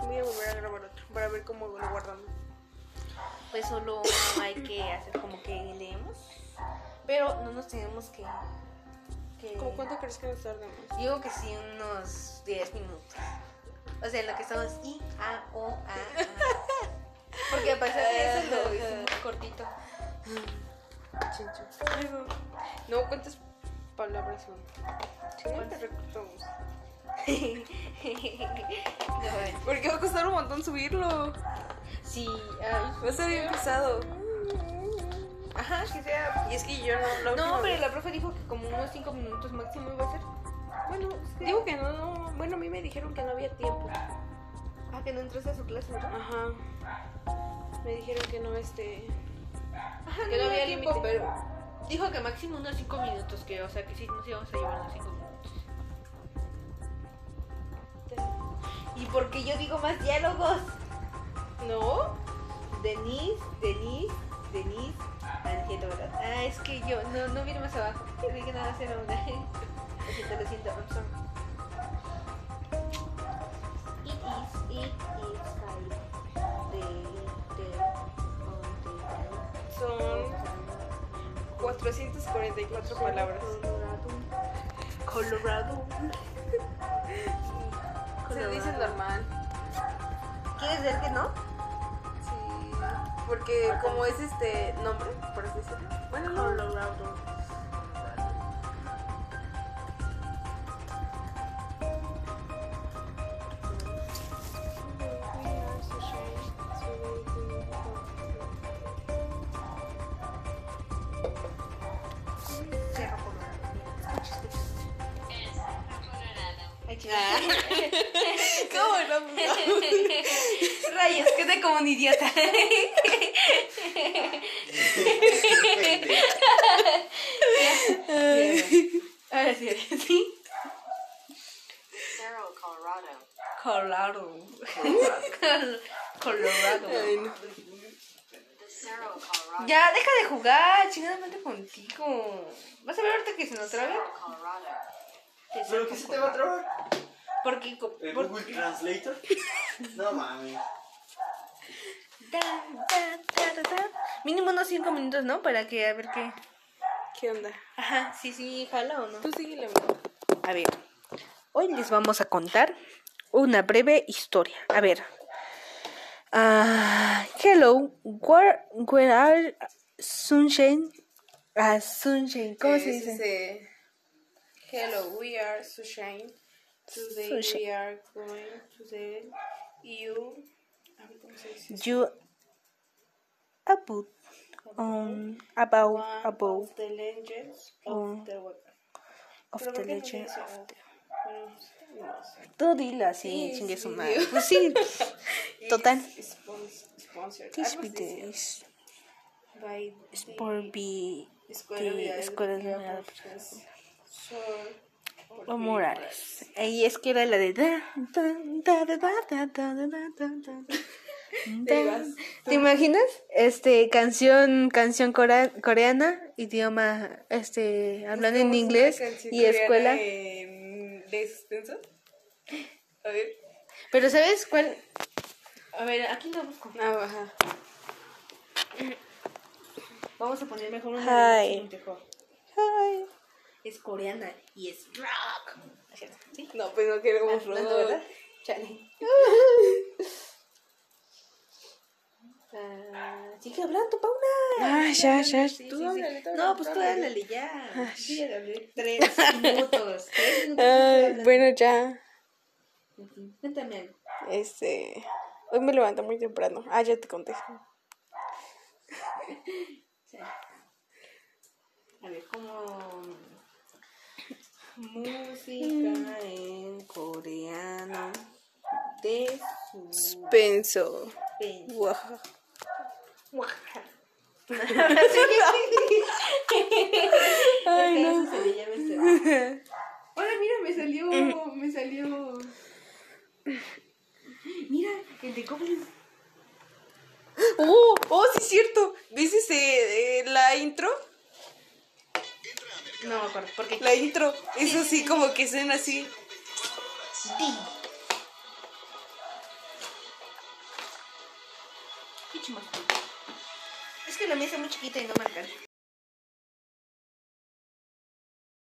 Voy a volver a grabar otro para ver cómo lo guardamos. Pues solo hay que hacer como que leemos. Pero no nos tenemos que. que... ¿Cómo cuánto crees que nos tardemos? Digo que sí, unos 10 minutos. O sea, lo que estamos I, A, O, A, A. Porque a pesar de eso lo hicimos cortito. Chincho. No, ¿cuántas palabras son? Sí, te recortamos. No, Porque va a costar un montón subirlo. sí, ay. Va a ser bien pesado. Ajá, que sea. Y es que yo no la No, pero vez- la profe dijo que como unos 5 minutos máximo iba a ser. Bueno, digo que no, no. Bueno, a mí me dijeron que no había tiempo. Ah, que no entraste a su clase, ¿verdad? Ajá. Me dijeron que no, este. Ajá, Que no había tiempo, límite. pero dijo que máximo unos 5 minutos, que o sea que sí nos íbamos a llevar unos 5 minutos. ¿Y porque yo digo más diálogos? ¿No? Denise, Denise, Denise. Ah, ¿verdad? Ah, es que yo no, no miro más abajo. Creí que nada más era una. Lo siento, lo siento, I'm sorry. It is, it is Son 444 palabras. Colorado. Se dice normal. ¿Quieres ver que no? Sí. Porque como es este nombre, por así decirlo. Bueno, no. Ay, chingada. ¿Cómo no? Rayos, quedé como un idiota. Ahora sí, ahora sí. Cerro, Colorado. Colorado. Ay, no. Colorado. Ya, deja de jugar, chingada madre contigo. ¿Vas a ver ahorita que se nos trabe? ¿Pero qué se te va a trabar? Porque, ¿El por- Google Translator? No mames. Da, da, da, da, da. Mínimo unos 5 minutos, ¿no? Para que a ver qué. ¿Qué onda? Ajá, sí, sí, jala o no. Tú síguele. A ver, hoy les vamos a contar una breve historia. A ver. Ah, hello, where, where are sunshine? Ah, sunshine, ¿cómo Eh, se dice? dice, Hello, we are Sushain. Today we are going to the EU. You about um about One about of the legends of um, the water. Of the legend of the Tú dila, sí, chingue su madre. Pues sí, total. This video is by Sport B, the Escuela de Los Morales. Y es que era la de. ¿Te imaginas? Este, canción, canción coreana, idioma, este, hablando en inglés y escuela. ¿De suspenso? A ver. Pero ¿sabes cuál? A ver, aquí lo busco. Ah, ajá. Vamos a poner mejor es coreana y es rock. ¿Sí? No, pues no queremos Ah, rock. no, ¿verdad? Chale. Ah, sigue hablando, Paula. Ah, ya, ya. Sí, Tú sí, sí. No, pues tú háblale. ya. Sí, le hablé tres minutos. Tres minutos. Ay, bueno, ya. Ujú. Cuéntame algo. Este. Hoy me levanté muy temprano. Ah, ya te conté. Sí. A ver, como música en coreano de Penso. suspenso. Wow. Ay, no. Se le llama este. Hola, mira, me salió, me salió. Mira, el de Goblin. Oh, oh, sí es cierto. ¿Dices eh, eh, la intro? No me acuerdo. Porque... La intro es así como que suena así. Sí. Es que la mía está muy chiquita y no me alcanza.